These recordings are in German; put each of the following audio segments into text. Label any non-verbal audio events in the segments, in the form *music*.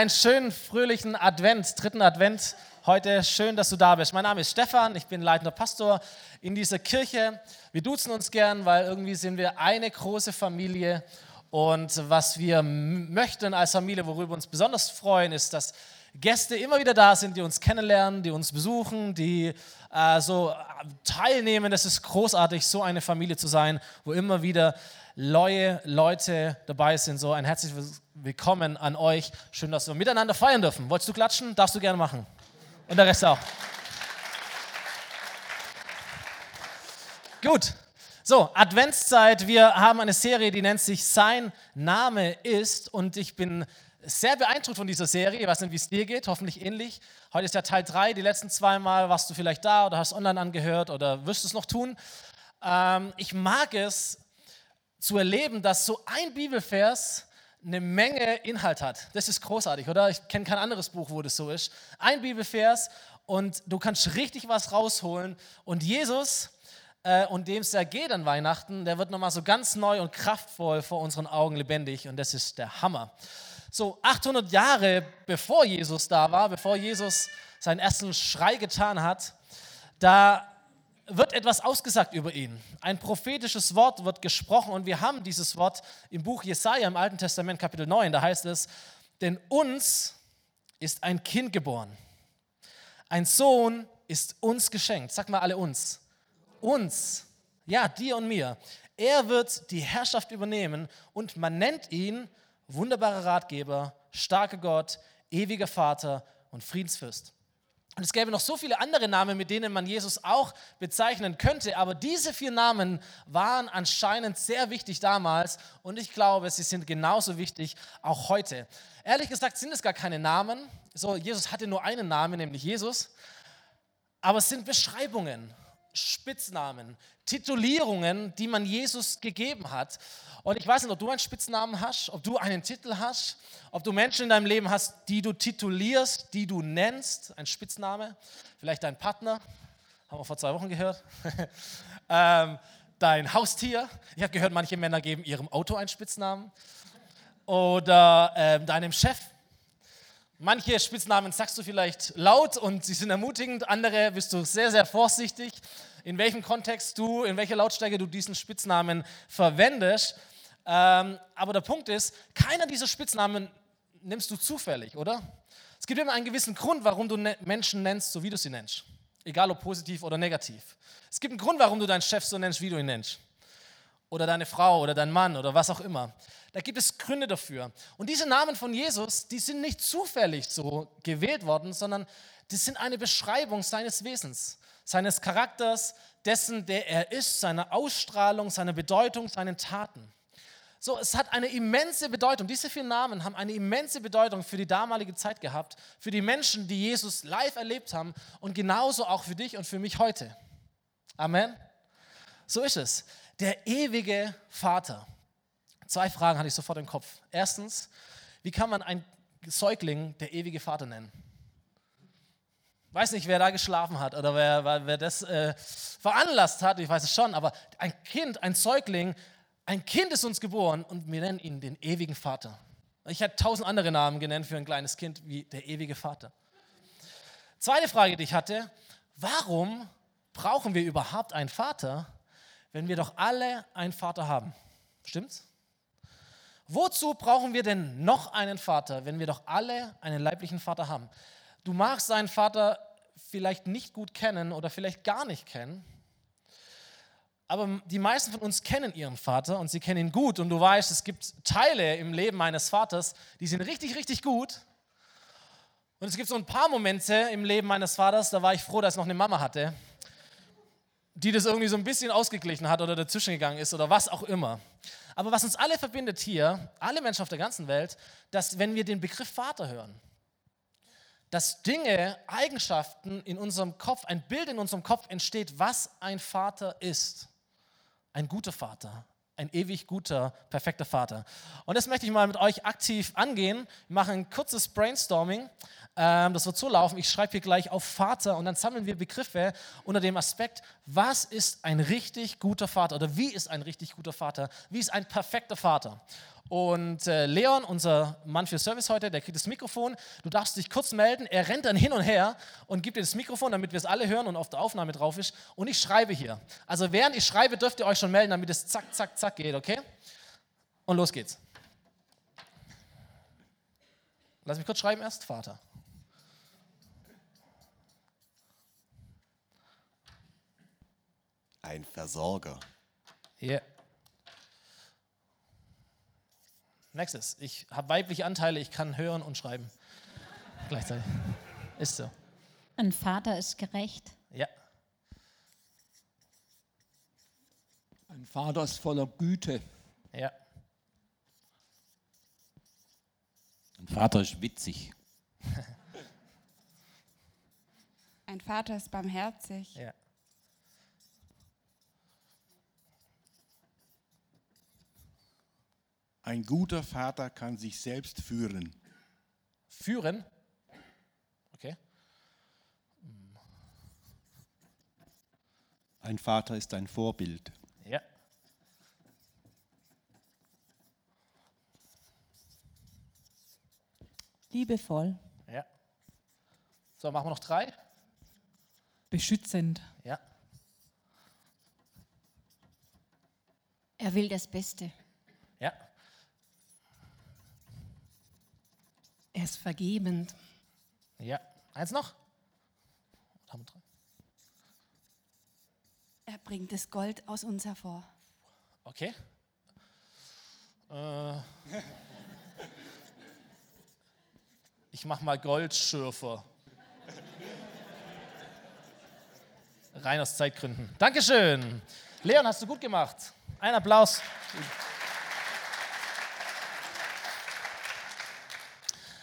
Einen schönen, fröhlichen Advent, dritten Advent heute. Schön, dass du da bist. Mein Name ist Stefan, ich bin leitender Pastor in dieser Kirche. Wir duzen uns gern, weil irgendwie sind wir eine große Familie. Und was wir möchten als Familie, worüber wir uns besonders freuen, ist, dass Gäste immer wieder da sind, die uns kennenlernen, die uns besuchen, die äh, so teilnehmen. Das ist großartig, so eine Familie zu sein, wo immer wieder neue Leute dabei sind. So ein herzliches Willkommen an euch. Schön, dass wir miteinander feiern dürfen. Wolltest du klatschen? Darfst du gerne machen. Und der Rest auch. Gut. So, Adventszeit. Wir haben eine Serie, die nennt sich Sein Name ist. Und ich bin sehr beeindruckt von dieser Serie. Ich weiß nicht, wie es dir geht, hoffentlich ähnlich. Heute ist ja Teil 3. Die letzten zwei Mal warst du vielleicht da oder hast online angehört oder wirst es noch tun. Ähm, ich mag es zu erleben, dass so ein Bibelvers eine Menge Inhalt hat. Das ist großartig, oder? Ich kenne kein anderes Buch, wo das so ist. Ein Bibelvers und du kannst richtig was rausholen. Und Jesus, äh, und dem es ja geht an Weihnachten, der wird nochmal so ganz neu und kraftvoll vor unseren Augen lebendig. Und das ist der Hammer. So 800 Jahre bevor Jesus da war, bevor Jesus seinen ersten Schrei getan hat, da wird etwas ausgesagt über ihn. Ein prophetisches Wort wird gesprochen und wir haben dieses Wort im Buch Jesaja im Alten Testament, Kapitel 9. Da heißt es: Denn uns ist ein Kind geboren, ein Sohn ist uns geschenkt. Sag mal alle uns. Uns. Ja, dir und mir. Er wird die Herrschaft übernehmen und man nennt ihn wunderbarer Ratgeber, starker Gott, ewiger Vater und Friedensfürst. Und es gäbe noch so viele andere Namen, mit denen man Jesus auch bezeichnen könnte, aber diese vier Namen waren anscheinend sehr wichtig damals und ich glaube, sie sind genauso wichtig auch heute. Ehrlich gesagt sind es gar keine Namen. So, Jesus hatte nur einen Namen, nämlich Jesus, aber es sind Beschreibungen, Spitznamen, Titulierungen, die man Jesus gegeben hat. Und ich weiß nicht, ob du einen Spitznamen hast, ob du einen Titel hast, ob du Menschen in deinem Leben hast, die du titulierst, die du nennst, ein Spitzname, vielleicht dein Partner, haben wir vor zwei Wochen gehört, *laughs* ähm, dein Haustier. Ich habe gehört, manche Männer geben ihrem Auto einen Spitznamen. Oder ähm, deinem Chef. Manche Spitznamen sagst du vielleicht laut und sie sind ermutigend, andere bist du sehr, sehr vorsichtig, in welchem Kontext du, in welcher Lautstärke du diesen Spitznamen verwendest. Ähm, aber der Punkt ist, keiner dieser Spitznamen nimmst du zufällig, oder? Es gibt immer einen gewissen Grund, warum du ne-, Menschen nennst, so wie du sie nennst. Egal ob positiv oder negativ. Es gibt einen Grund, warum du deinen Chef so nennst, wie du ihn nennst. Oder deine Frau oder dein Mann oder was auch immer. Da gibt es Gründe dafür. Und diese Namen von Jesus, die sind nicht zufällig so gewählt worden, sondern die sind eine Beschreibung seines Wesens, seines Charakters, dessen, der er ist, seiner Ausstrahlung, seiner Bedeutung, seinen Taten. So, es hat eine immense Bedeutung. Diese vier Namen haben eine immense Bedeutung für die damalige Zeit gehabt, für die Menschen, die Jesus live erlebt haben und genauso auch für dich und für mich heute. Amen. So ist es. Der ewige Vater. Zwei Fragen hatte ich sofort im Kopf. Erstens, wie kann man ein Säugling der ewige Vater nennen? Weiß nicht, wer da geschlafen hat oder wer, wer das äh, veranlasst hat, ich weiß es schon, aber ein Kind, ein Säugling ein Kind ist uns geboren und wir nennen ihn den ewigen Vater. Ich hätte tausend andere Namen genannt für ein kleines Kind wie der ewige Vater. Zweite Frage, die ich hatte, warum brauchen wir überhaupt einen Vater, wenn wir doch alle einen Vater haben? Stimmt's? Wozu brauchen wir denn noch einen Vater, wenn wir doch alle einen leiblichen Vater haben? Du magst deinen Vater vielleicht nicht gut kennen oder vielleicht gar nicht kennen. Aber die meisten von uns kennen ihren Vater und sie kennen ihn gut. Und du weißt, es gibt Teile im Leben meines Vaters, die sind richtig, richtig gut. Und es gibt so ein paar Momente im Leben meines Vaters, da war ich froh, dass ich noch eine Mama hatte, die das irgendwie so ein bisschen ausgeglichen hat oder dazwischen gegangen ist oder was auch immer. Aber was uns alle verbindet hier, alle Menschen auf der ganzen Welt, dass wenn wir den Begriff Vater hören, dass Dinge, Eigenschaften in unserem Kopf, ein Bild in unserem Kopf entsteht, was ein Vater ist ein guter Vater, ein ewig guter, perfekter Vater. Und das möchte ich mal mit euch aktiv angehen. Wir machen ein kurzes Brainstorming. Ähm, das wird so laufen. Ich schreibe hier gleich auf Vater und dann sammeln wir Begriffe unter dem Aspekt, was ist ein richtig guter Vater oder wie ist ein richtig guter Vater? Wie ist ein perfekter Vater? Und äh, Leon, unser Mann für Service heute, der kriegt das Mikrofon. Du darfst dich kurz melden. Er rennt dann hin und her und gibt dir das Mikrofon, damit wir es alle hören und auf der Aufnahme drauf ist. Und ich schreibe hier. Also während ich schreibe, dürft ihr euch schon melden, damit es zack, zack, zack geht, okay? Und los geht's. Lass mich kurz schreiben erst, Vater. Ein Versorger. Nächstes. Ich habe weibliche Anteile, ich kann hören und schreiben. Gleichzeitig. Ist so. Ein Vater ist gerecht. Ja. Ein Vater ist voller Güte. Ja. Ein Vater ist witzig. Ein Vater ist barmherzig. Ja. Ein guter Vater kann sich selbst führen. Führen. Okay. Ein Vater ist ein Vorbild. Ja. Liebevoll, Ja. So, machen wir noch drei. beschützend, Ja. Er will das Beste. Er ist vergebend, Ja. Eins noch? Er bringt das Gold aus uns hervor. Okay. Äh, ich mach mal Goldschürfer. Rein aus Zeitgründen. Dankeschön. Leon, hast du gut gemacht. Ein Applaus.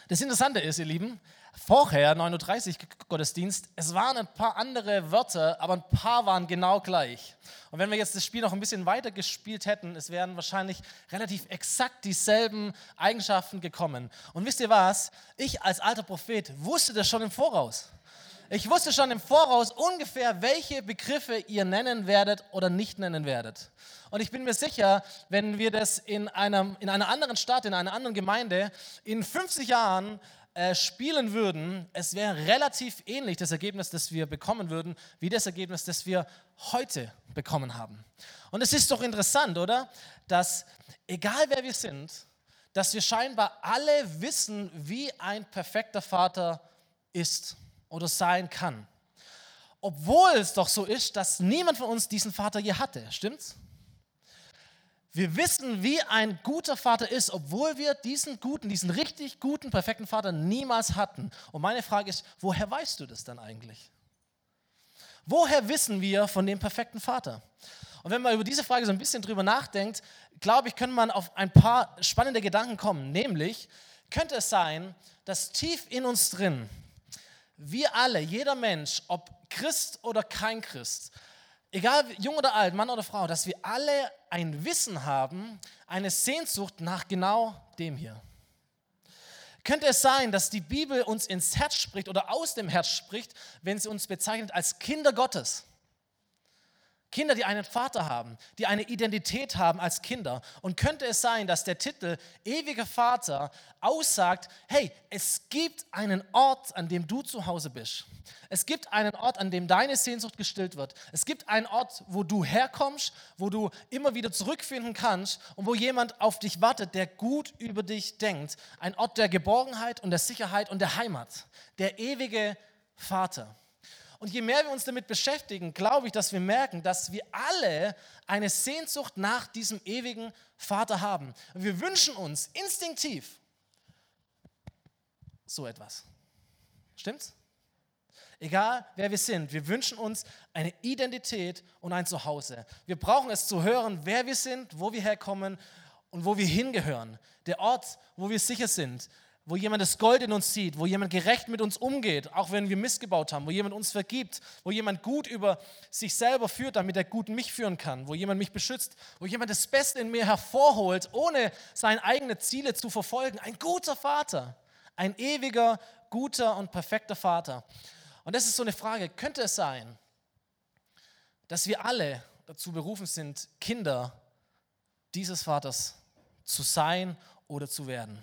Das Interessante ist, ihr Lieben, vorher, 9.30 Uhr Gottesdienst, es waren ein paar andere Wörter, aber ein paar waren genau gleich. Und wenn wir jetzt das Spiel noch ein bisschen weiter gespielt hätten, es wären wahrscheinlich relativ exakt dieselben Eigenschaften gekommen. Und wisst ihr was? Ich als alter Prophet wusste das schon im Voraus. Ich wusste schon im Voraus ungefähr, welche Begriffe ihr nennen werdet oder nicht nennen werdet. Und ich bin mir sicher, wenn wir das in, einem, in einer anderen Stadt, in einer anderen Gemeinde in 50 Jahren äh, spielen würden, es wäre relativ ähnlich das Ergebnis, das wir bekommen würden, wie das Ergebnis, das wir heute bekommen haben. Und es ist doch interessant, oder? Dass egal wer wir sind, dass wir scheinbar alle wissen, wie ein perfekter Vater ist oder sein kann. Obwohl es doch so ist, dass niemand von uns diesen Vater je hatte. Stimmt's? Wir wissen, wie ein guter Vater ist, obwohl wir diesen guten, diesen richtig guten, perfekten Vater niemals hatten. Und meine Frage ist, woher weißt du das dann eigentlich? Woher wissen wir von dem perfekten Vater? Und wenn man über diese Frage so ein bisschen drüber nachdenkt, glaube ich, kann man auf ein paar spannende Gedanken kommen. Nämlich, könnte es sein, dass tief in uns drin, wir alle, jeder Mensch, ob Christ oder kein Christ, egal jung oder alt, Mann oder Frau, dass wir alle ein Wissen haben, eine Sehnsucht nach genau dem hier. Könnte es sein, dass die Bibel uns ins Herz spricht oder aus dem Herz spricht, wenn sie uns bezeichnet als Kinder Gottes? Kinder, die einen Vater haben, die eine Identität haben als Kinder. Und könnte es sein, dass der Titel Ewiger Vater aussagt, hey, es gibt einen Ort, an dem du zu Hause bist. Es gibt einen Ort, an dem deine Sehnsucht gestillt wird. Es gibt einen Ort, wo du herkommst, wo du immer wieder zurückfinden kannst und wo jemand auf dich wartet, der gut über dich denkt. Ein Ort der Geborgenheit und der Sicherheit und der Heimat. Der ewige Vater. Und je mehr wir uns damit beschäftigen, glaube ich, dass wir merken, dass wir alle eine Sehnsucht nach diesem ewigen Vater haben. Wir wünschen uns instinktiv so etwas. Stimmt's? Egal wer wir sind, wir wünschen uns eine Identität und ein Zuhause. Wir brauchen es zu hören, wer wir sind, wo wir herkommen und wo wir hingehören. Der Ort, wo wir sicher sind, wo jemand das Gold in uns sieht, wo jemand gerecht mit uns umgeht, auch wenn wir missgebaut haben, wo jemand uns vergibt, wo jemand gut über sich selber führt, damit er gut mich führen kann, wo jemand mich beschützt, wo jemand das Beste in mir hervorholt, ohne seine eigenen Ziele zu verfolgen. Ein guter Vater, ein ewiger, guter und perfekter Vater. Und das ist so eine Frage, könnte es sein, dass wir alle dazu berufen sind, Kinder dieses Vaters zu sein oder zu werden.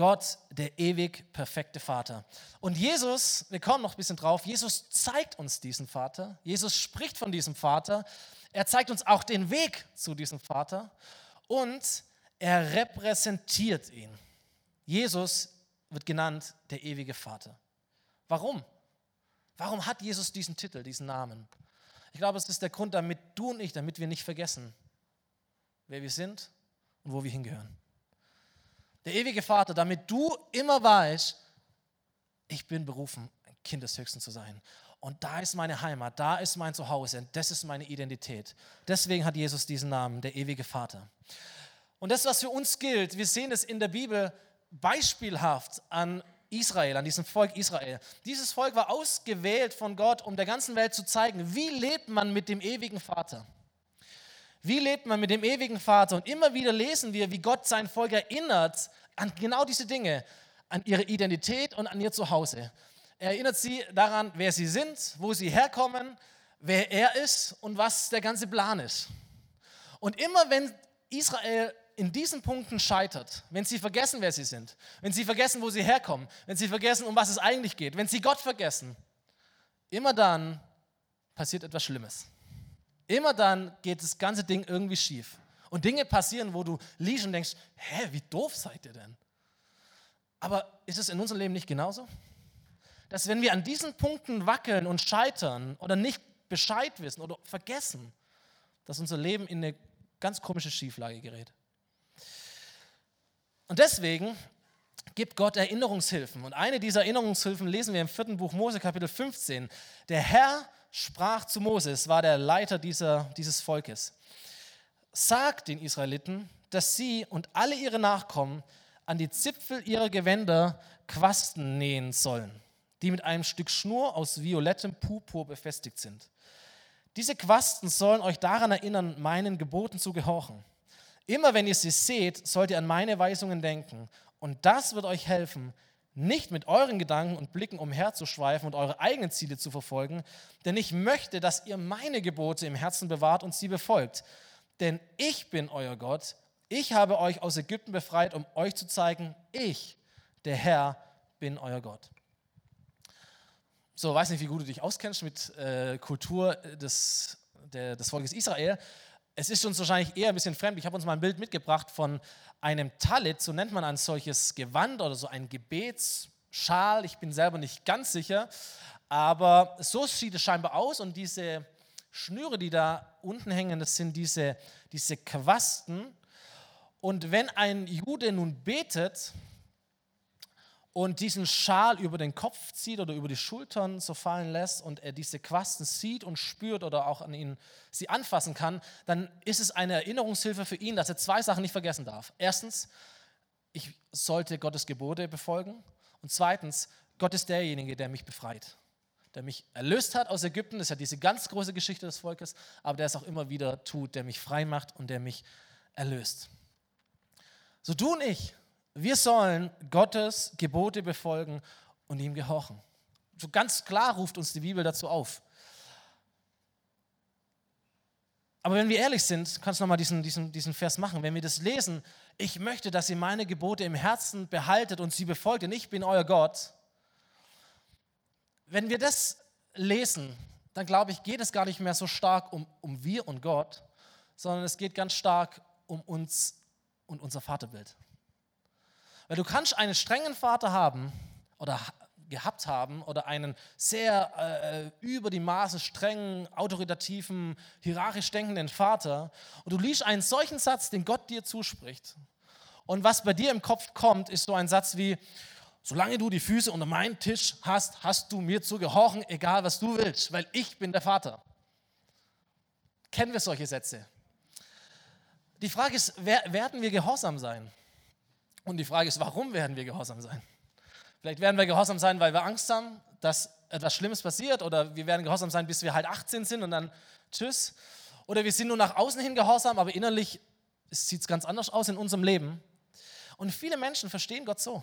Gott, der ewig perfekte Vater. Und Jesus, wir kommen noch ein bisschen drauf, Jesus zeigt uns diesen Vater. Jesus spricht von diesem Vater. Er zeigt uns auch den Weg zu diesem Vater und er repräsentiert ihn. Jesus wird genannt der ewige Vater. Warum? Warum hat Jesus diesen Titel, diesen Namen? Ich glaube, es ist der Grund, damit du und ich, damit wir nicht vergessen, wer wir sind und wo wir hingehören. Der ewige Vater, damit du immer weißt, ich bin berufen, ein Kind des Höchsten zu sein. Und da ist meine Heimat, da ist mein Zuhause, das ist meine Identität. Deswegen hat Jesus diesen Namen, der ewige Vater. Und das, was für uns gilt, wir sehen es in der Bibel beispielhaft an Israel, an diesem Volk Israel. Dieses Volk war ausgewählt von Gott, um der ganzen Welt zu zeigen, wie lebt man mit dem ewigen Vater. Wie lebt man mit dem ewigen Vater? Und immer wieder lesen wir, wie Gott sein Volk erinnert an genau diese Dinge, an ihre Identität und an ihr Zuhause. Er erinnert sie daran, wer sie sind, wo sie herkommen, wer er ist und was der ganze Plan ist. Und immer wenn Israel in diesen Punkten scheitert, wenn sie vergessen, wer sie sind, wenn sie vergessen, wo sie herkommen, wenn sie vergessen, um was es eigentlich geht, wenn sie Gott vergessen, immer dann passiert etwas Schlimmes. Immer dann geht das ganze Ding irgendwie schief. Und Dinge passieren, wo du liegst und denkst, hä, wie doof seid ihr denn? Aber ist es in unserem Leben nicht genauso? Dass wenn wir an diesen Punkten wackeln und scheitern oder nicht Bescheid wissen oder vergessen, dass unser Leben in eine ganz komische Schieflage gerät. Und deswegen gibt Gott Erinnerungshilfen. Und eine dieser Erinnerungshilfen lesen wir im vierten Buch Mose, Kapitel 15. Der Herr sprach zu Moses, war der Leiter dieser, dieses Volkes, sagt den Israeliten, dass sie und alle ihre Nachkommen an die Zipfel ihrer Gewänder Quasten nähen sollen, die mit einem Stück Schnur aus violettem Purpur befestigt sind. Diese Quasten sollen euch daran erinnern, meinen Geboten zu gehorchen. Immer wenn ihr sie seht, sollt ihr an meine Weisungen denken. Und das wird euch helfen, nicht mit euren Gedanken und Blicken umherzuschweifen und eure eigenen Ziele zu verfolgen, denn ich möchte, dass ihr meine Gebote im Herzen bewahrt und sie befolgt. Denn ich bin euer Gott, ich habe euch aus Ägypten befreit, um euch zu zeigen, ich, der Herr, bin euer Gott. So, weiß nicht, wie gut du dich auskennst mit äh, Kultur des, der, des Volkes Israel. Es ist uns wahrscheinlich eher ein bisschen fremd. Ich habe uns mal ein Bild mitgebracht von einem Talit, so nennt man ein solches Gewand oder so ein Gebetsschal. Ich bin selber nicht ganz sicher, aber so sieht es scheinbar aus und diese Schnüre, die da unten hängen, das sind diese, diese Quasten. Und wenn ein Jude nun betet, und diesen Schal über den Kopf zieht oder über die Schultern so fallen lässt und er diese Quasten sieht und spürt oder auch an ihn sie anfassen kann, dann ist es eine Erinnerungshilfe für ihn, dass er zwei Sachen nicht vergessen darf. Erstens, ich sollte Gottes Gebote befolgen und zweitens, Gott ist derjenige, der mich befreit, der mich erlöst hat aus Ägypten. Das ist ja diese ganz große Geschichte des Volkes, aber der es auch immer wieder tut, der mich frei macht und der mich erlöst. So und ich, wir sollen Gottes Gebote befolgen und ihm gehorchen. So ganz klar ruft uns die Bibel dazu auf. Aber wenn wir ehrlich sind, kannst du nochmal diesen, diesen, diesen Vers machen. Wenn wir das lesen, ich möchte, dass ihr meine Gebote im Herzen behaltet und sie befolgt, denn ich bin euer Gott. Wenn wir das lesen, dann glaube ich, geht es gar nicht mehr so stark um, um wir und Gott, sondern es geht ganz stark um uns und unser Vaterbild. Weil du kannst einen strengen Vater haben oder gehabt haben oder einen sehr äh, über die Maße strengen, autoritativen, hierarchisch denkenden Vater und du liest einen solchen Satz, den Gott dir zuspricht. Und was bei dir im Kopf kommt, ist so ein Satz wie, solange du die Füße unter meinen Tisch hast, hast du mir zu gehorchen, egal was du willst, weil ich bin der Vater. Kennen wir solche Sätze? Die Frage ist, werden wir gehorsam sein? Und die Frage ist, warum werden wir gehorsam sein? Vielleicht werden wir gehorsam sein, weil wir Angst haben, dass etwas Schlimmes passiert oder wir werden gehorsam sein, bis wir halt 18 sind und dann tschüss. Oder wir sind nur nach außen hin gehorsam, aber innerlich sieht es ganz anders aus in unserem Leben. Und viele Menschen verstehen Gott so.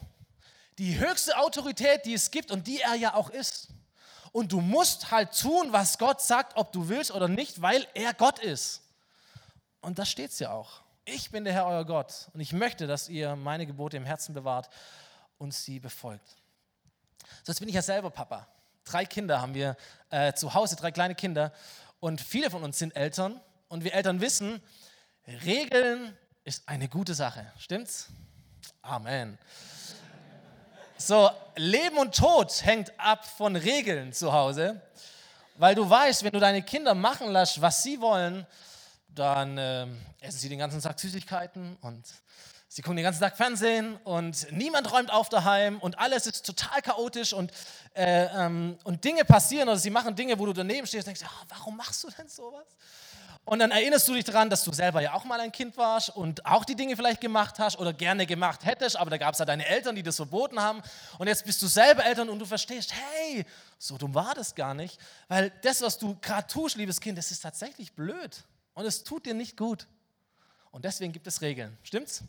Die höchste Autorität, die es gibt und die er ja auch ist. Und du musst halt tun, was Gott sagt, ob du willst oder nicht, weil er Gott ist. Und da steht es ja auch. Ich bin der Herr, euer Gott. Und ich möchte, dass ihr meine Gebote im Herzen bewahrt und sie befolgt. So, jetzt bin ich ja selber Papa. Drei Kinder haben wir äh, zu Hause, drei kleine Kinder. Und viele von uns sind Eltern. Und wir Eltern wissen, Regeln ist eine gute Sache. Stimmt's? Amen. So, Leben und Tod hängt ab von Regeln zu Hause, weil du weißt, wenn du deine Kinder machen lässt, was sie wollen, dann äh, essen sie den ganzen Tag Süßigkeiten und sie gucken den ganzen Tag Fernsehen und niemand räumt auf daheim und alles ist total chaotisch und, äh, ähm, und Dinge passieren oder sie machen Dinge, wo du daneben stehst und denkst, oh, warum machst du denn sowas? Und dann erinnerst du dich daran, dass du selber ja auch mal ein Kind warst und auch die Dinge vielleicht gemacht hast oder gerne gemacht hättest, aber da gab es ja deine Eltern, die das verboten haben. Und jetzt bist du selber Eltern und du verstehst, hey, so dumm war das gar nicht. Weil das, was du gerade tust, liebes Kind, das ist tatsächlich blöd. Und es tut dir nicht gut. Und deswegen gibt es Regeln. Stimmt's?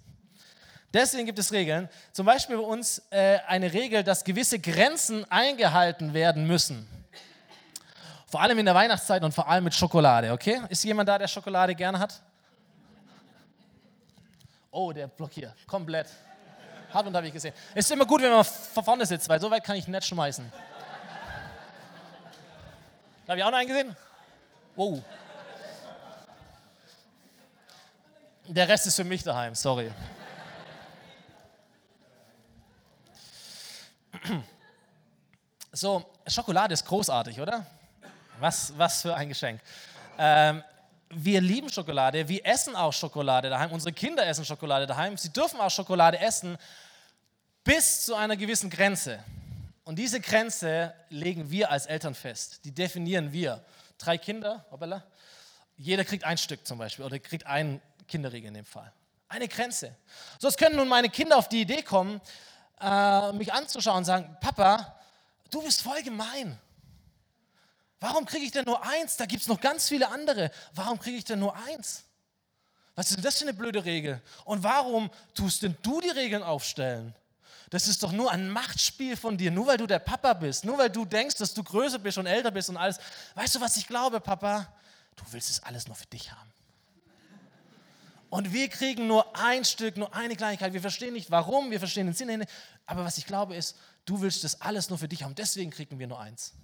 Deswegen gibt es Regeln. Zum Beispiel bei uns äh, eine Regel, dass gewisse Grenzen eingehalten werden müssen. Vor allem in der Weihnachtszeit und vor allem mit Schokolade, okay? Ist jemand da, der Schokolade gerne hat? Oh, der blockiert. Komplett. Hat und habe ich gesehen. Ist immer gut, wenn man vorne sitzt, weil so weit kann ich nicht schmeißen. Habe ich auch noch einen gesehen? Wow. Der Rest ist für mich daheim, sorry. So, Schokolade ist großartig, oder? Was, was für ein Geschenk. Ähm, wir lieben Schokolade, wir essen auch Schokolade daheim, unsere Kinder essen Schokolade daheim, sie dürfen auch Schokolade essen bis zu einer gewissen Grenze. Und diese Grenze legen wir als Eltern fest, die definieren wir. Drei Kinder, hoppala, jeder kriegt ein Stück zum Beispiel oder kriegt einen Kinderriegel in dem Fall. Eine Grenze. So können nun meine Kinder auf die Idee kommen, äh, mich anzuschauen und sagen, Papa, du bist voll gemein. Warum kriege ich denn nur eins? Da gibt es noch ganz viele andere. Warum kriege ich denn nur eins? Was ist denn das für eine blöde Regel? Und warum tust denn du die Regeln aufstellen? Das ist doch nur ein Machtspiel von dir, nur weil du der Papa bist, nur weil du denkst, dass du größer bist und älter bist und alles. Weißt du, was ich glaube, Papa? Du willst es alles nur für dich haben. Und wir kriegen nur ein Stück, nur eine Kleinigkeit. Wir verstehen nicht warum, wir verstehen den Sinn nicht. Aber was ich glaube ist, du willst das alles nur für dich haben. Deswegen kriegen wir nur eins.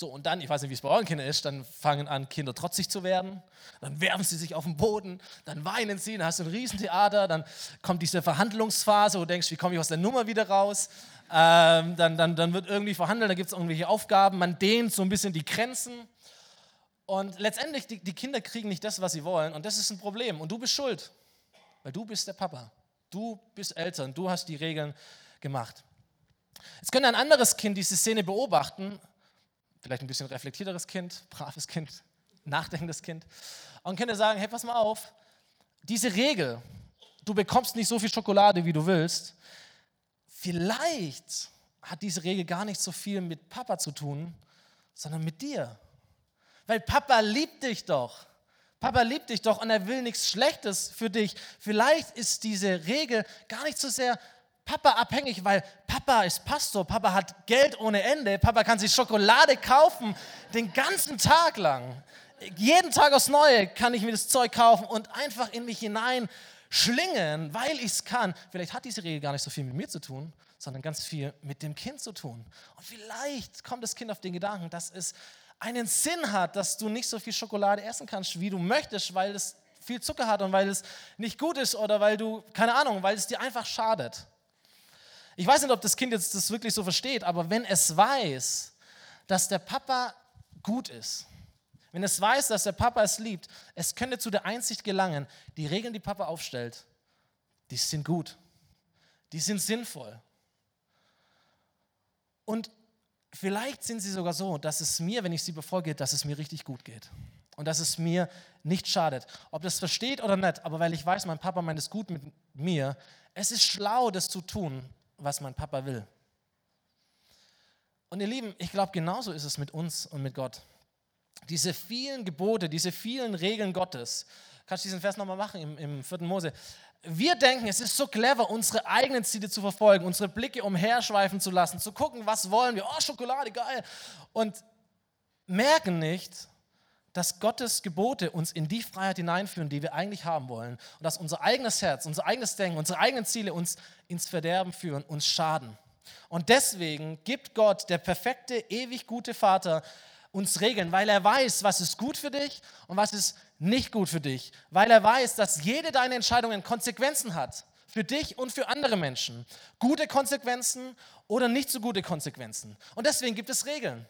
So, und dann, ich weiß nicht, wie es bei euren Kindern ist, dann fangen an, Kinder trotzig zu werden. Dann werfen sie sich auf den Boden, dann weinen sie, dann hast du ein Riesentheater, dann kommt diese Verhandlungsphase, wo du denkst, wie komme ich aus der Nummer wieder raus? Ähm, dann, dann, dann wird irgendwie verhandelt, dann gibt es irgendwelche Aufgaben, man dehnt so ein bisschen die Grenzen. Und letztendlich, die, die Kinder kriegen nicht das, was sie wollen. Und das ist ein Problem. Und du bist schuld, weil du bist der Papa. Du bist Eltern, du hast die Regeln gemacht. Jetzt könnte ein anderes Kind diese Szene beobachten vielleicht ein bisschen reflektierteres Kind, braves Kind, *laughs* nachdenkendes Kind, und könnte sagen, hey, pass mal auf, diese Regel, du bekommst nicht so viel Schokolade, wie du willst, vielleicht hat diese Regel gar nicht so viel mit Papa zu tun, sondern mit dir. Weil Papa liebt dich doch. Papa liebt dich doch und er will nichts Schlechtes für dich. Vielleicht ist diese Regel gar nicht so sehr Papa abhängig, weil Papa ist Pastor, Papa hat Geld ohne Ende, Papa kann sich Schokolade kaufen den ganzen Tag lang. Jeden Tag aufs Neue kann ich mir das Zeug kaufen und einfach in mich hinein schlingen, weil ich es kann. Vielleicht hat diese Regel gar nicht so viel mit mir zu tun, sondern ganz viel mit dem Kind zu tun. Und vielleicht kommt das Kind auf den Gedanken, dass es einen Sinn hat, dass du nicht so viel Schokolade essen kannst, wie du möchtest, weil es viel Zucker hat und weil es nicht gut ist oder weil du, keine Ahnung, weil es dir einfach schadet. Ich weiß nicht, ob das Kind jetzt das wirklich so versteht, aber wenn es weiß, dass der Papa gut ist, wenn es weiß, dass der Papa es liebt, es könnte zu der Einsicht gelangen, die Regeln, die Papa aufstellt, die sind gut, die sind sinnvoll. Und vielleicht sind sie sogar so, dass es mir, wenn ich sie befolge, dass es mir richtig gut geht. Und dass es mir nicht schadet. Ob das versteht oder nicht, aber weil ich weiß, mein Papa meint es gut mit mir, es ist schlau, das zu tun, was mein Papa will. Und ihr Lieben, ich glaube, genauso ist es mit uns und mit Gott. Diese vielen Gebote, diese vielen Regeln Gottes, kannst du diesen Vers nochmal machen im, im 4. Mose. Wir denken, es ist so clever, unsere eigenen Ziele zu verfolgen, unsere Blicke umherschweifen zu lassen, zu gucken, was wollen wir. Oh, Schokolade, geil. Und merken nicht, dass Gottes Gebote uns in die Freiheit hineinführen, die wir eigentlich haben wollen. Und dass unser eigenes Herz, unser eigenes Denken, unsere eigenen Ziele uns ins Verderben führen, uns schaden. Und deswegen gibt Gott, der perfekte, ewig gute Vater, uns Regeln, weil er weiß, was ist gut für dich und was ist nicht gut für dich. Weil er weiß, dass jede deiner Entscheidungen Konsequenzen hat. Für dich und für andere Menschen. Gute Konsequenzen oder nicht so gute Konsequenzen. Und deswegen gibt es Regeln.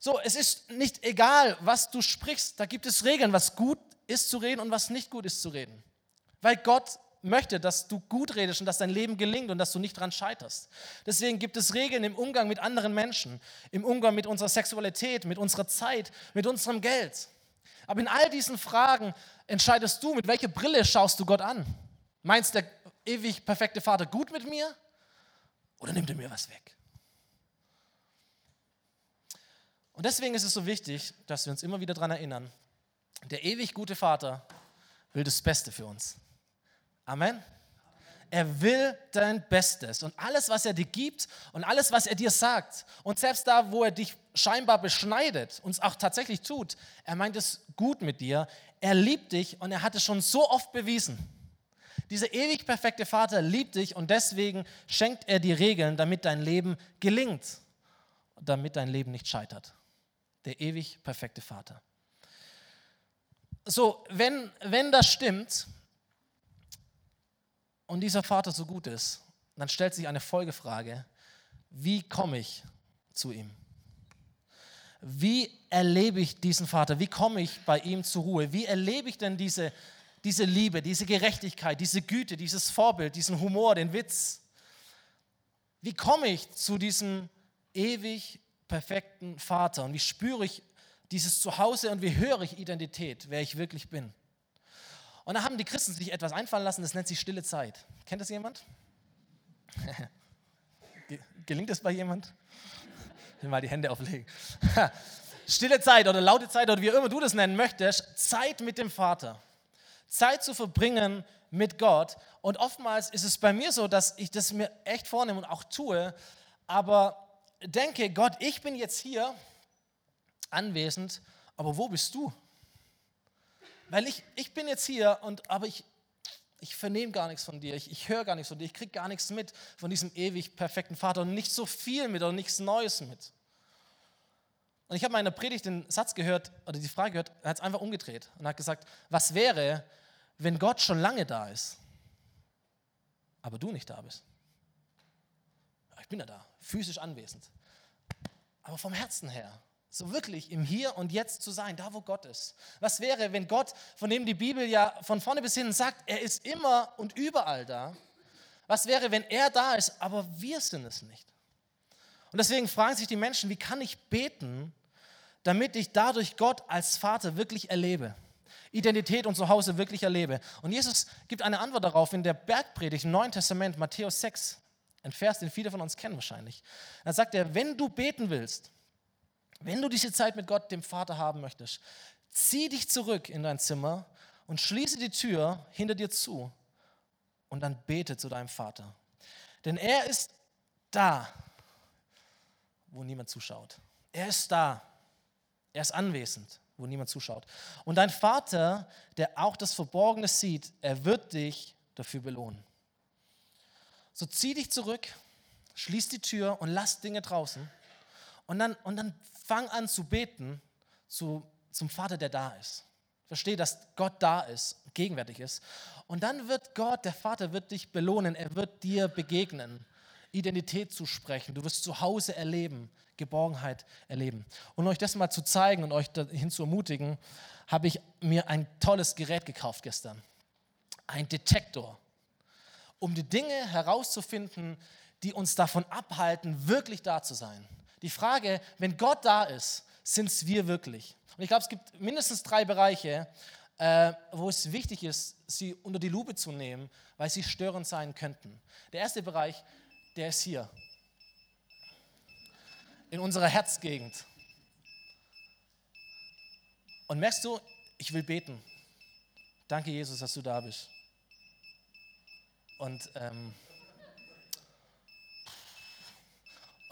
So, es ist nicht egal, was du sprichst, da gibt es Regeln, was gut ist zu reden und was nicht gut ist zu reden. Weil Gott möchte, dass du gut redest und dass dein Leben gelingt und dass du nicht daran scheiterst. Deswegen gibt es Regeln im Umgang mit anderen Menschen, im Umgang mit unserer Sexualität, mit unserer Zeit, mit unserem Geld. Aber in all diesen Fragen entscheidest du, mit welcher Brille schaust du Gott an. Meinst der ewig perfekte Vater gut mit mir oder nimmt er mir was weg? Und deswegen ist es so wichtig, dass wir uns immer wieder daran erinnern, der ewig gute Vater will das Beste für uns. Amen. Er will dein Bestes und alles, was er dir gibt und alles, was er dir sagt und selbst da, wo er dich scheinbar beschneidet und es auch tatsächlich tut, er meint es gut mit dir, er liebt dich und er hat es schon so oft bewiesen. Dieser ewig perfekte Vater liebt dich und deswegen schenkt er dir Regeln, damit dein Leben gelingt, damit dein Leben nicht scheitert der ewig perfekte Vater. So, wenn, wenn das stimmt und dieser Vater so gut ist, dann stellt sich eine Folgefrage, wie komme ich zu ihm? Wie erlebe ich diesen Vater? Wie komme ich bei ihm zur Ruhe? Wie erlebe ich denn diese, diese Liebe, diese Gerechtigkeit, diese Güte, dieses Vorbild, diesen Humor, den Witz? Wie komme ich zu diesem ewig perfekten Vater? Und wie spüre ich dieses Zuhause und wie höre ich Identität, wer ich wirklich bin? Und da haben die Christen sich etwas einfallen lassen, das nennt sich stille Zeit. Kennt das jemand? *laughs* Gelingt das bei jemand? Ich will mal die Hände auflegen. *laughs* Stille Zeit oder laute Zeit oder wie immer du das nennen möchtest, Zeit mit dem Vater. Zeit zu verbringen mit Gott. Und oftmals ist es bei mir so, dass ich das mir echt vornehme und auch tue, aber denke, Gott, ich bin jetzt hier anwesend, aber wo bist du? Weil ich, ich bin jetzt hier, und, aber ich, ich vernehme gar nichts von dir, ich, ich höre gar nichts von dir, ich kriege gar nichts mit von diesem ewig perfekten Vater und nicht so viel mit oder nichts Neues mit. Und ich habe mal in der Predigt den Satz gehört, oder die Frage gehört, er hat es einfach umgedreht und hat gesagt, was wäre, wenn Gott schon lange da ist, aber du nicht da bist? Ich bin ja da, physisch anwesend. Aber vom Herzen her, so wirklich im Hier und Jetzt zu sein, da wo Gott ist. Was wäre, wenn Gott, von dem die Bibel ja von vorne bis hinten sagt, er ist immer und überall da, was wäre, wenn er da ist, aber wir sind es nicht? Und deswegen fragen sich die Menschen, wie kann ich beten, damit ich dadurch Gott als Vater wirklich erlebe? Identität und Zuhause wirklich erlebe. Und Jesus gibt eine Antwort darauf in der Bergpredigt im Neuen Testament, Matthäus 6, ein Vers, den viele von uns kennen wahrscheinlich. Da sagt er, wenn du beten willst, wenn du diese Zeit mit Gott, dem Vater, haben möchtest, zieh dich zurück in dein Zimmer und schließe die Tür hinter dir zu und dann bete zu deinem Vater. Denn er ist da, wo niemand zuschaut. Er ist da. Er ist anwesend, wo niemand zuschaut. Und dein Vater, der auch das Verborgene sieht, er wird dich dafür belohnen. So zieh dich zurück, schließ die Tür und lass Dinge draußen. Und dann, und dann fang an zu beten zu, zum Vater, der da ist. Versteh, dass Gott da ist, gegenwärtig ist. Und dann wird Gott, der Vater, wird dich belohnen. Er wird dir begegnen, Identität zu sprechen. Du wirst zu Hause erleben, Geborgenheit erleben. Und euch das mal zu zeigen und euch dahin zu ermutigen, habe ich mir ein tolles Gerät gekauft gestern. Ein Detektor um die Dinge herauszufinden, die uns davon abhalten, wirklich da zu sein. Die Frage, wenn Gott da ist, sind es wir wirklich? Und ich glaube, es gibt mindestens drei Bereiche, äh, wo es wichtig ist, sie unter die Lupe zu nehmen, weil sie störend sein könnten. Der erste Bereich, der ist hier, in unserer Herzgegend. Und merkst du, ich will beten. Danke, Jesus, dass du da bist. Und, ähm,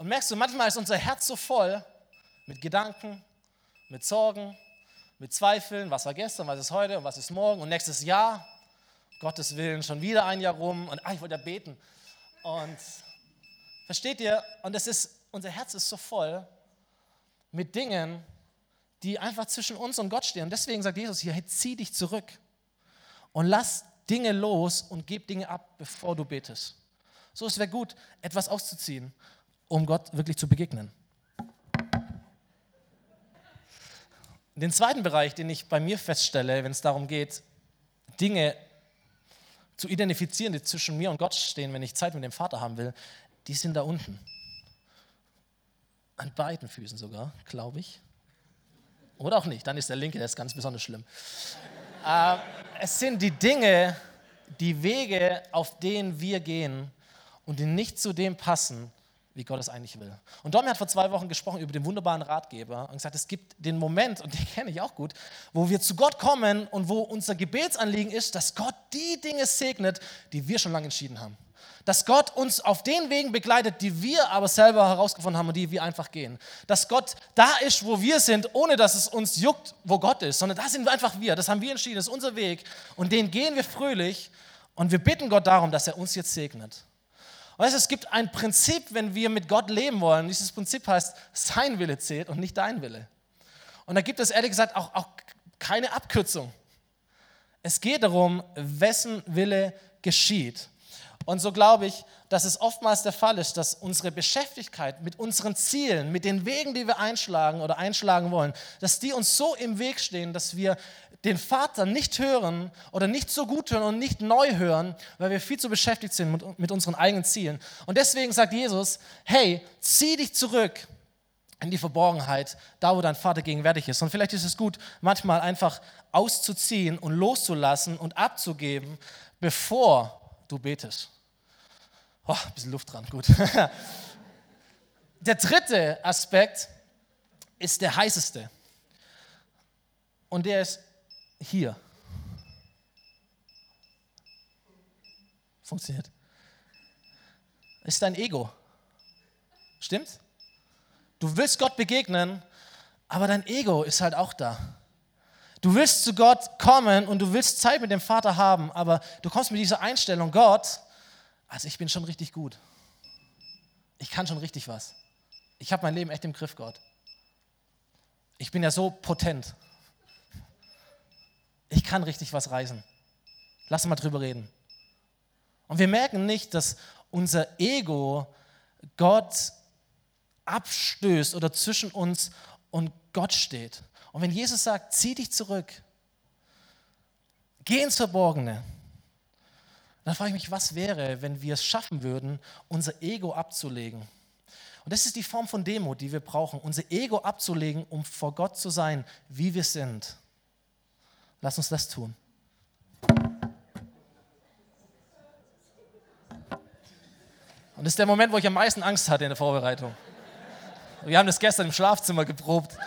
und merkst du, manchmal ist unser Herz so voll mit Gedanken, mit Sorgen, mit Zweifeln, was war gestern, was ist heute und was ist morgen und nächstes Jahr, Gottes Willen, schon wieder ein Jahr rum und ah, ich wollte ja beten. Und versteht ihr, und es ist, unser Herz ist so voll mit Dingen, die einfach zwischen uns und Gott stehen. Und deswegen sagt Jesus hier, hey, zieh dich zurück und lass Dinge los und gib Dinge ab, bevor du betest. So, es wäre gut, etwas auszuziehen, um Gott wirklich zu begegnen. Den zweiten Bereich, den ich bei mir feststelle, wenn es darum geht, Dinge zu identifizieren, die zwischen mir und Gott stehen, wenn ich Zeit mit dem Vater haben will, die sind da unten. An beiden Füßen sogar, glaube ich. Oder auch nicht, dann ist der linke, der ist ganz besonders schlimm. äh, es sind die Dinge, die Wege, auf denen wir gehen und die nicht zu dem passen, wie Gott es eigentlich will. Und Domi hat vor zwei Wochen gesprochen über den wunderbaren Ratgeber und gesagt, es gibt den Moment, und den *laughs* kenne ich auch gut, wo wir zu Gott kommen und wo unser Gebetsanliegen ist, dass Gott die Dinge segnet, die wir schon lange entschieden haben. Dass Gott uns auf den Wegen begleitet, die wir aber selber herausgefunden haben und die wir einfach gehen. Dass Gott da ist, wo wir sind, ohne dass es uns juckt, wo Gott ist, sondern da sind wir einfach wir. Das haben wir entschieden, das ist unser Weg. Und den gehen wir fröhlich und wir bitten Gott darum, dass er uns jetzt segnet. Du, es gibt ein Prinzip, wenn wir mit Gott leben wollen. Dieses Prinzip heißt, sein Wille zählt und nicht dein Wille. Und da gibt es ehrlich gesagt auch, auch keine Abkürzung. Es geht darum, wessen Wille geschieht. Und so glaube ich, dass es oftmals der Fall ist, dass unsere Beschäftigkeit mit unseren Zielen, mit den Wegen, die wir einschlagen oder einschlagen wollen, dass die uns so im Weg stehen, dass wir den Vater nicht hören oder nicht so gut hören und nicht neu hören, weil wir viel zu beschäftigt sind mit, mit unseren eigenen Zielen. Und deswegen sagt Jesus, hey, zieh dich zurück in die Verborgenheit, da wo dein Vater gegenwärtig ist. Und vielleicht ist es gut, manchmal einfach auszuziehen und loszulassen und abzugeben, bevor du betest. Oh, ein bisschen Luft dran, gut. *laughs* Der dritte Aspekt ist der heißeste. Und der ist hier. Funktioniert. Ist dein Ego. Stimmt? Du willst Gott begegnen, aber dein Ego ist halt auch da. Du willst zu Gott kommen und du willst Zeit mit dem Vater haben, aber du kommst mit dieser Einstellung, Gott, also ich bin schon richtig gut. Ich kann schon richtig was. Ich habe mein Leben echt im Griff, Gott. Ich bin ja so potent. Ich kann richtig was reißen. Lass mal drüber reden. Und wir merken nicht, dass unser Ego Gott abstößt oder zwischen uns und Gott steht. Und wenn Jesus sagt, zieh dich zurück, geh ins Verborgene, dann frage ich mich, was wäre, wenn wir es schaffen würden, unser Ego abzulegen? Und das ist die Form von Demo, die wir brauchen, unser Ego abzulegen, um vor Gott zu sein, wie wir sind. Lass uns das tun. Und das ist der Moment, wo ich am meisten Angst hatte in der Vorbereitung. Wir haben das gestern im Schlafzimmer geprobt.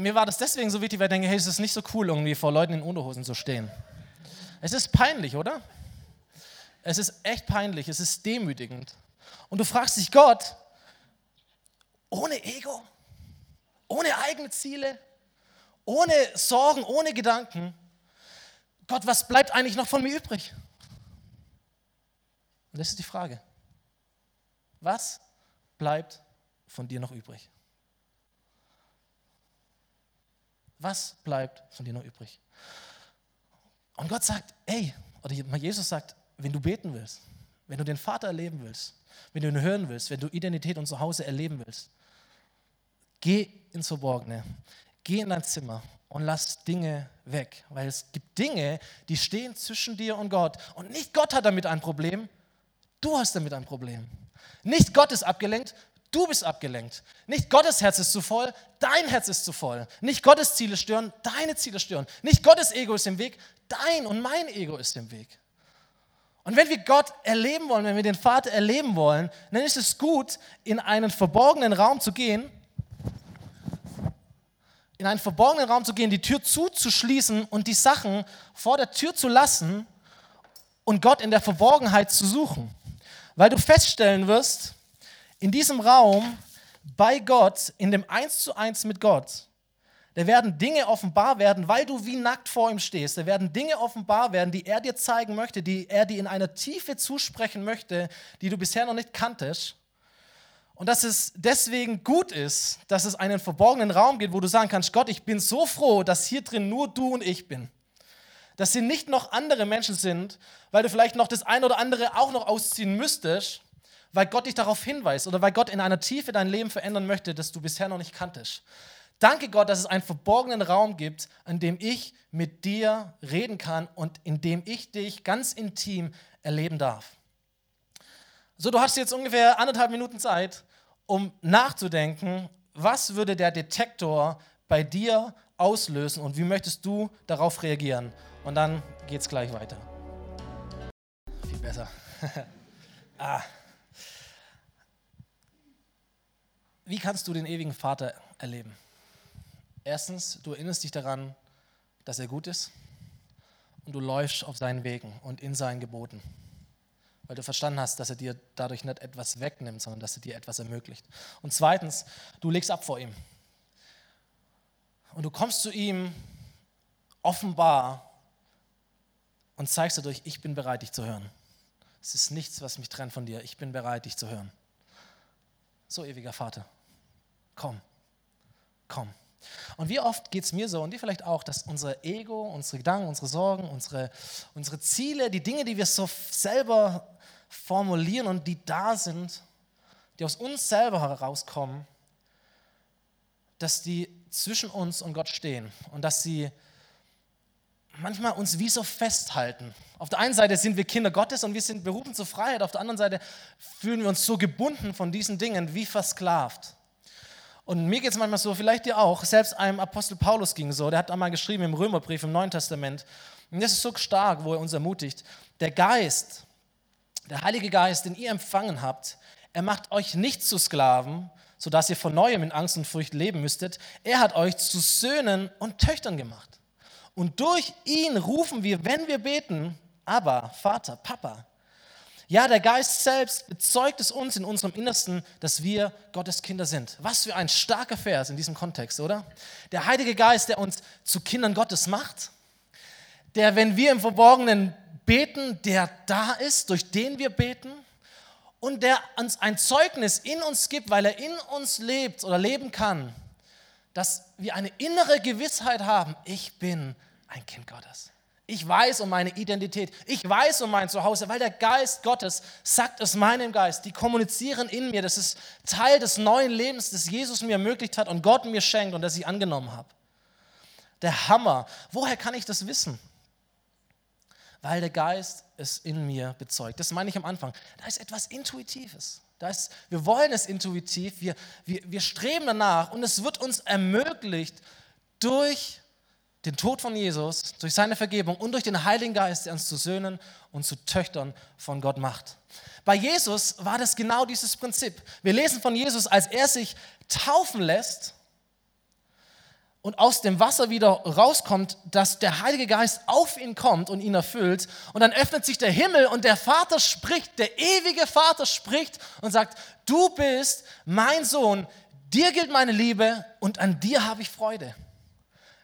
mir war das deswegen so wichtig, weil ich denke, hey, es ist nicht so cool, irgendwie vor Leuten in Unterhosen zu stehen. Es ist peinlich, oder? Es ist echt peinlich, es ist demütigend. Und du fragst dich, Gott, ohne Ego, ohne eigene Ziele, ohne Sorgen, ohne Gedanken, Gott, was bleibt eigentlich noch von mir übrig? Und das ist die Frage. Was bleibt von dir noch übrig? Was bleibt von dir noch übrig? Und Gott sagt, ey, oder Jesus sagt, wenn du beten willst, wenn du den Vater erleben willst, wenn du ihn hören willst, wenn du Identität und Zuhause erleben willst, geh ins Verborgene, geh in dein Zimmer und lass Dinge weg, weil es gibt Dinge, die stehen zwischen dir und Gott und nicht Gott hat damit ein Problem, du hast damit ein Problem. Nicht Gott ist abgelenkt, Du bist abgelenkt. Nicht Gottes Herz ist zu voll, dein Herz ist zu voll. Nicht Gottes Ziele stören, deine Ziele stören. Nicht Gottes Ego ist im Weg, dein und mein Ego ist im Weg. Und wenn wir Gott erleben wollen, wenn wir den Vater erleben wollen, dann ist es gut, in einen verborgenen Raum zu gehen, in einen verborgenen Raum zu gehen, die Tür zuzuschließen und die Sachen vor der Tür zu lassen und Gott in der Verborgenheit zu suchen. Weil du feststellen wirst, in diesem Raum bei Gott, in dem Eins zu eins mit Gott, da werden Dinge offenbar werden, weil du wie nackt vor ihm stehst. Da werden Dinge offenbar werden, die er dir zeigen möchte, die er dir in einer Tiefe zusprechen möchte, die du bisher noch nicht kanntest. Und dass es deswegen gut ist, dass es einen verborgenen Raum gibt, wo du sagen kannst, Gott, ich bin so froh, dass hier drin nur du und ich bin. Dass hier nicht noch andere Menschen sind, weil du vielleicht noch das eine oder andere auch noch ausziehen müsstest, weil Gott dich darauf hinweist oder weil Gott in einer Tiefe dein Leben verändern möchte, das du bisher noch nicht kanntest. Danke Gott, dass es einen verborgenen Raum gibt, an dem ich mit dir reden kann und in dem ich dich ganz intim erleben darf. So, du hast jetzt ungefähr anderthalb Minuten Zeit, um nachzudenken, was würde der Detektor bei dir auslösen und wie möchtest du darauf reagieren? Und dann geht es gleich weiter. Viel besser. *laughs* ah. Wie kannst du den ewigen Vater erleben? Erstens, du erinnerst dich daran, dass er gut ist und du läufst auf seinen Wegen und in seinen Geboten, weil du verstanden hast, dass er dir dadurch nicht etwas wegnimmt, sondern dass er dir etwas ermöglicht. Und zweitens, du legst ab vor ihm und du kommst zu ihm offenbar und zeigst dadurch, ich bin bereit, dich zu hören. Es ist nichts, was mich trennt von dir. Ich bin bereit, dich zu hören. So, ewiger Vater, komm, komm. Und wie oft geht es mir so und dir vielleicht auch, dass unser Ego, unsere Gedanken, unsere Sorgen, unsere, unsere Ziele, die Dinge, die wir so selber formulieren und die da sind, die aus uns selber herauskommen, dass die zwischen uns und Gott stehen und dass sie manchmal uns wie so festhalten. Auf der einen Seite sind wir Kinder Gottes und wir sind berufen zur Freiheit, auf der anderen Seite fühlen wir uns so gebunden von diesen Dingen wie versklavt. Und mir geht es manchmal so, vielleicht dir auch, selbst einem Apostel Paulus ging so, der hat einmal geschrieben im Römerbrief im Neuen Testament, und das ist so stark, wo er uns ermutigt, der Geist, der Heilige Geist, den ihr empfangen habt, er macht euch nicht zu Sklaven, sodass ihr von neuem in Angst und Furcht leben müsstet. Er hat euch zu Söhnen und Töchtern gemacht. Und durch ihn rufen wir, wenn wir beten, aber Vater, Papa. Ja, der Geist selbst bezeugt es uns in unserem Innersten, dass wir Gottes Kinder sind. Was für ein starker Vers in diesem Kontext, oder? Der Heilige Geist, der uns zu Kindern Gottes macht, der, wenn wir im Verborgenen beten, der da ist, durch den wir beten und der uns ein Zeugnis in uns gibt, weil er in uns lebt oder leben kann, dass wir eine innere Gewissheit haben, ich bin ein Kind Gottes. Ich weiß um meine Identität. Ich weiß um mein Zuhause, weil der Geist Gottes sagt es meinem Geist. Die kommunizieren in mir. Das ist Teil des neuen Lebens, das Jesus mir ermöglicht hat und Gott mir schenkt und das ich angenommen habe. Der Hammer. Woher kann ich das wissen? Weil der Geist es in mir bezeugt. Das meine ich am Anfang. Da ist etwas Intuitives. Da ist, wir wollen es intuitiv, wir, wir, wir streben danach und es wird uns ermöglicht durch den Tod von Jesus, durch seine Vergebung und durch den Heiligen Geist, der uns zu Söhnen und zu Töchtern von Gott macht. Bei Jesus war das genau dieses Prinzip. Wir lesen von Jesus, als er sich taufen lässt und aus dem Wasser wieder rauskommt, dass der Heilige Geist auf ihn kommt und ihn erfüllt. Und dann öffnet sich der Himmel und der Vater spricht, der ewige Vater spricht und sagt, du bist mein Sohn, dir gilt meine Liebe und an dir habe ich Freude.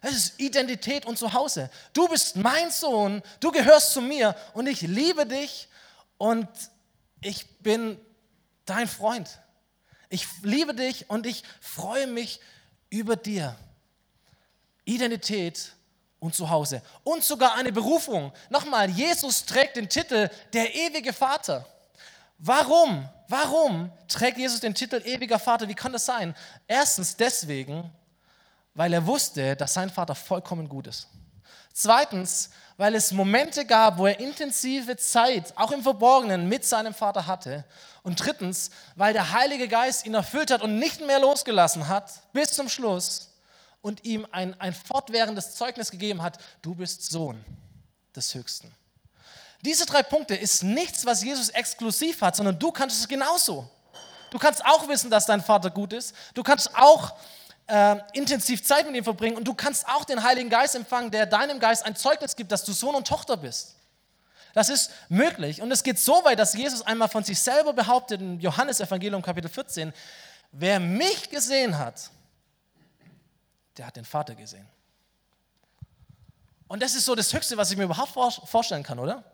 Das ist Identität und Zuhause. Du bist mein Sohn, du gehörst zu mir und ich liebe dich und ich bin dein Freund. Ich liebe dich und ich freue mich über dir. Identität und Zuhause und sogar eine Berufung. Nochmal, Jesus trägt den Titel der ewige Vater. Warum? Warum trägt Jesus den Titel ewiger Vater? Wie kann das sein? Erstens deswegen, weil er wusste, dass sein Vater vollkommen gut ist. Zweitens, weil es Momente gab, wo er intensive Zeit, auch im Verborgenen, mit seinem Vater hatte. Und drittens, weil der Heilige Geist ihn erfüllt hat und nicht mehr losgelassen hat bis zum Schluss und ihm ein, ein fortwährendes Zeugnis gegeben hat, du bist Sohn des Höchsten. Diese drei Punkte ist nichts, was Jesus exklusiv hat, sondern du kannst es genauso. Du kannst auch wissen, dass dein Vater gut ist. Du kannst auch äh, intensiv Zeit mit ihm verbringen und du kannst auch den Heiligen Geist empfangen, der deinem Geist ein Zeugnis gibt, dass du Sohn und Tochter bist. Das ist möglich und es geht so weit, dass Jesus einmal von sich selber behauptet in Johannes Evangelium Kapitel 14, wer mich gesehen hat, der hat den Vater gesehen. Und das ist so das Höchste, was ich mir überhaupt vorstellen kann, oder?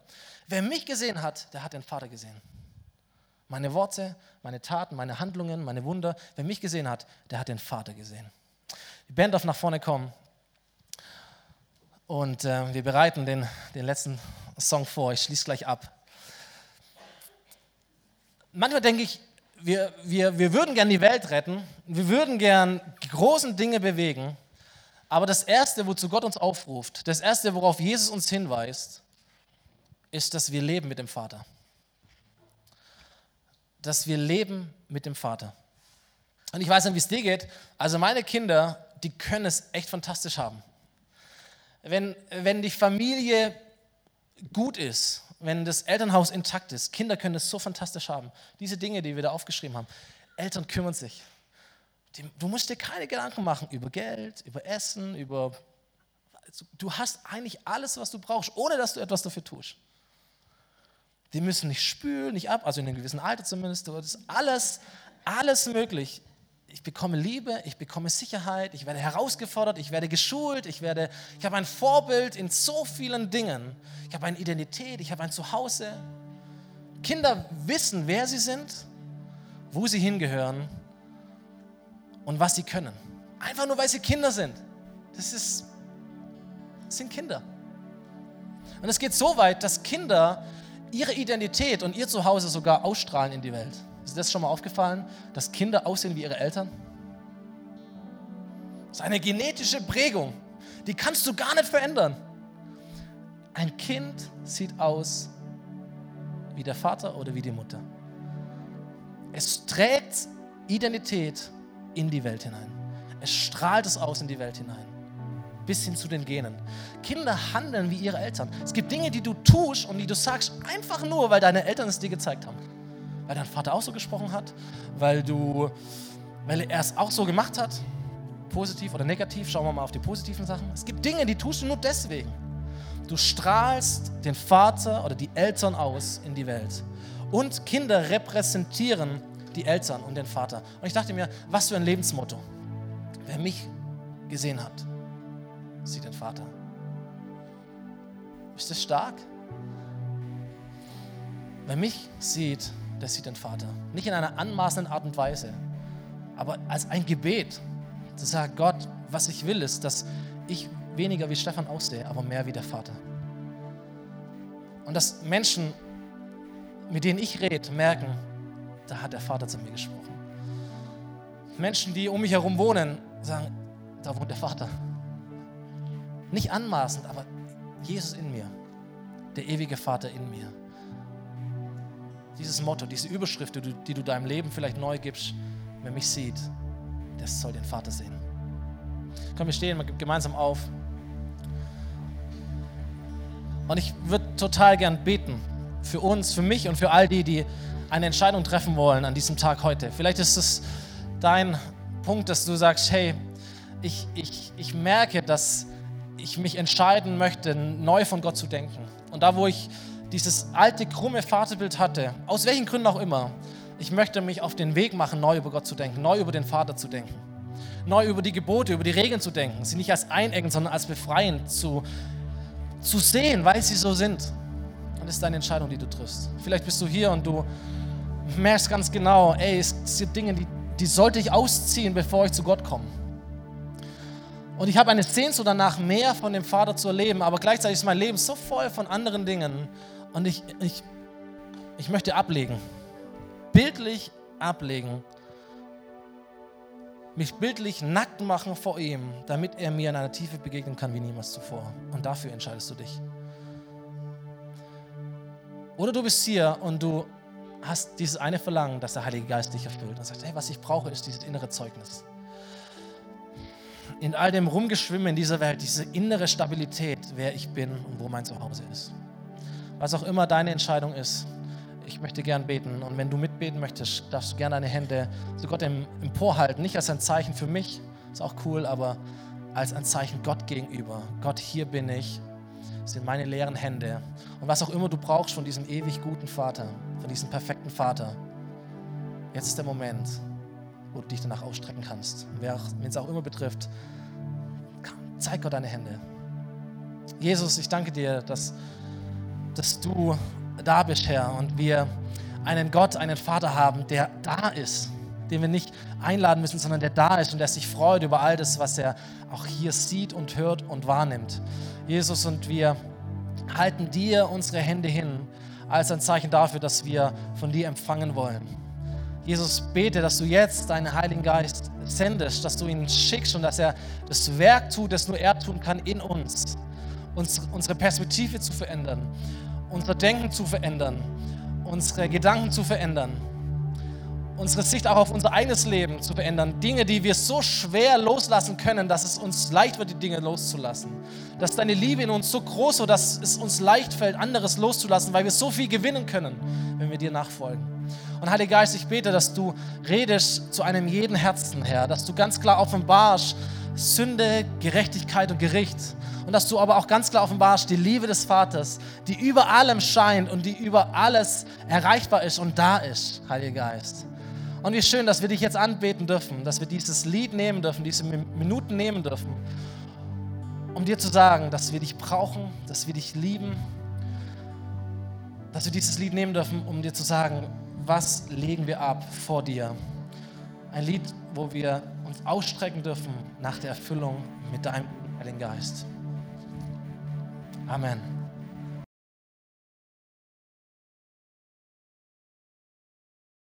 Wer mich gesehen hat, der hat den Vater gesehen. Meine Worte, meine Taten, meine Handlungen, meine Wunder, wer mich gesehen hat, der hat den Vater gesehen. Die Band darf nach vorne kommen und äh, wir bereiten den, den letzten Song vor. Ich schließe gleich ab. Manchmal denke ich, wir, wir, wir würden gern die Welt retten, wir würden gern die großen Dinge bewegen, aber das Erste, wozu Gott uns aufruft, das Erste, worauf Jesus uns hinweist, ist, dass wir leben mit dem Vater. Dass wir leben mit dem Vater. Und ich weiß nicht, wie es dir geht. Also meine Kinder, die können es echt fantastisch haben. Wenn, wenn die Familie gut ist, wenn das Elternhaus intakt ist, Kinder können es so fantastisch haben. Diese Dinge, die wir da aufgeschrieben haben. Eltern kümmern sich. Du musst dir keine Gedanken machen über Geld, über Essen, über... Du hast eigentlich alles, was du brauchst, ohne dass du etwas dafür tust. Die müssen nicht spülen, nicht ab, also in einem gewissen Alter zumindest. Das ist alles, alles möglich ich bekomme Liebe, ich bekomme Sicherheit, ich werde herausgefordert, ich werde geschult, ich, werde, ich habe ein Vorbild in so vielen Dingen. Ich habe eine Identität, ich habe ein Zuhause. Kinder wissen, wer sie sind, wo sie hingehören und was sie können. Einfach nur, weil sie Kinder sind. Das, ist, das sind Kinder. Und es geht so weit, dass Kinder ihre Identität und ihr Zuhause sogar ausstrahlen in die Welt. Ist das schon mal aufgefallen, dass Kinder aussehen wie ihre Eltern? Das ist eine genetische Prägung. Die kannst du gar nicht verändern. Ein Kind sieht aus wie der Vater oder wie die Mutter. Es trägt Identität in die Welt hinein. Es strahlt es aus in die Welt hinein. Bis hin zu den Genen. Kinder handeln wie ihre Eltern. Es gibt Dinge, die du tust und die du sagst, einfach nur, weil deine Eltern es dir gezeigt haben weil dein Vater auch so gesprochen hat, weil, du, weil er es auch so gemacht hat, positiv oder negativ, schauen wir mal auf die positiven Sachen. Es gibt Dinge, die tust du nur deswegen. Du strahlst den Vater oder die Eltern aus in die Welt. Und Kinder repräsentieren die Eltern und den Vater. Und ich dachte mir, was für ein Lebensmotto. Wer mich gesehen hat, sieht den Vater. Ist das stark? Wer mich sieht, der sieht den Vater. Nicht in einer anmaßenden Art und Weise, aber als ein Gebet. Zu sagen, Gott, was ich will, ist, dass ich weniger wie Stefan aussehe, aber mehr wie der Vater. Und dass Menschen, mit denen ich rede, merken, da hat der Vater zu mir gesprochen. Menschen, die um mich herum wohnen, sagen, da wohnt der Vater. Nicht anmaßend, aber Jesus in mir, der ewige Vater in mir dieses Motto, diese Überschrift, die du, die du deinem Leben vielleicht neu gibst, wer mich sieht, der soll den Vater sehen. Komm, wir stehen gemeinsam auf. Und ich würde total gern beten für uns, für mich und für all die, die eine Entscheidung treffen wollen an diesem Tag heute. Vielleicht ist es dein Punkt, dass du sagst, hey, ich, ich, ich merke, dass ich mich entscheiden möchte, neu von Gott zu denken. Und da, wo ich dieses alte, krumme Vaterbild hatte, aus welchen Gründen auch immer, ich möchte mich auf den Weg machen, neu über Gott zu denken, neu über den Vater zu denken, neu über die Gebote, über die Regeln zu denken, sie nicht als einecken, sondern als befreiend zu, zu sehen, weil sie so sind. Und das ist deine Entscheidung, die du triffst. Vielleicht bist du hier und du merkst ganz genau, ey, es gibt Dinge, die, die sollte ich ausziehen, bevor ich zu Gott komme. Und ich habe eine Sehnsucht danach, mehr von dem Vater zu erleben, aber gleichzeitig ist mein Leben so voll von anderen Dingen, und ich, ich, ich möchte ablegen, bildlich ablegen, mich bildlich nackt machen vor ihm, damit er mir in einer Tiefe begegnen kann wie niemals zuvor. Und dafür entscheidest du dich. Oder du bist hier und du hast dieses eine Verlangen, dass der Heilige Geist dich erfüllt und sagt, hey, was ich brauche, ist dieses innere Zeugnis. In all dem Rumgeschwimmen in dieser Welt, diese innere Stabilität, wer ich bin und wo mein Zuhause ist was auch immer deine Entscheidung ist, ich möchte gern beten. Und wenn du mitbeten möchtest, darfst du gerne deine Hände zu Gott emporhalten. Nicht als ein Zeichen für mich, ist auch cool, aber als ein Zeichen Gott gegenüber. Gott, hier bin ich, sind meine leeren Hände. Und was auch immer du brauchst von diesem ewig guten Vater, von diesem perfekten Vater, jetzt ist der Moment, wo du dich danach ausstrecken kannst. Wer es auch immer betrifft, zeig Gott deine Hände. Jesus, ich danke dir, dass, dass du da bist, Herr, und wir einen Gott, einen Vater haben, der da ist, den wir nicht einladen müssen, sondern der da ist und der sich freut über all das, was er auch hier sieht und hört und wahrnimmt. Jesus, und wir halten dir unsere Hände hin als ein Zeichen dafür, dass wir von dir empfangen wollen. Jesus, bete, dass du jetzt deinen Heiligen Geist sendest, dass du ihn schickst und dass er das Werk tut, das nur er tun kann in uns, uns unsere Perspektive zu verändern, unser Denken zu verändern, unsere Gedanken zu verändern, unsere Sicht auch auf unser eigenes Leben zu verändern. Dinge, die wir so schwer loslassen können, dass es uns leicht wird, die Dinge loszulassen. Dass deine Liebe in uns so groß wird, dass es uns leicht fällt, anderes loszulassen, weil wir so viel gewinnen können, wenn wir dir nachfolgen. Und Heiliger Geist, ich bete, dass du redest zu einem jeden Herzen, Herr, dass du ganz klar offenbarst Sünde, Gerechtigkeit und Gericht. Und dass du aber auch ganz klar offenbarst die Liebe des Vaters, die über allem scheint und die über alles erreichbar ist und da ist, Heiliger Geist. Und wie schön, dass wir dich jetzt anbeten dürfen, dass wir dieses Lied nehmen dürfen, diese Minuten nehmen dürfen, um dir zu sagen, dass wir dich brauchen, dass wir dich lieben, dass wir dieses Lied nehmen dürfen, um dir zu sagen, was legen wir ab vor dir. Ein Lied, wo wir uns ausstrecken dürfen nach der Erfüllung mit deinem Heiligen Geist. Amen.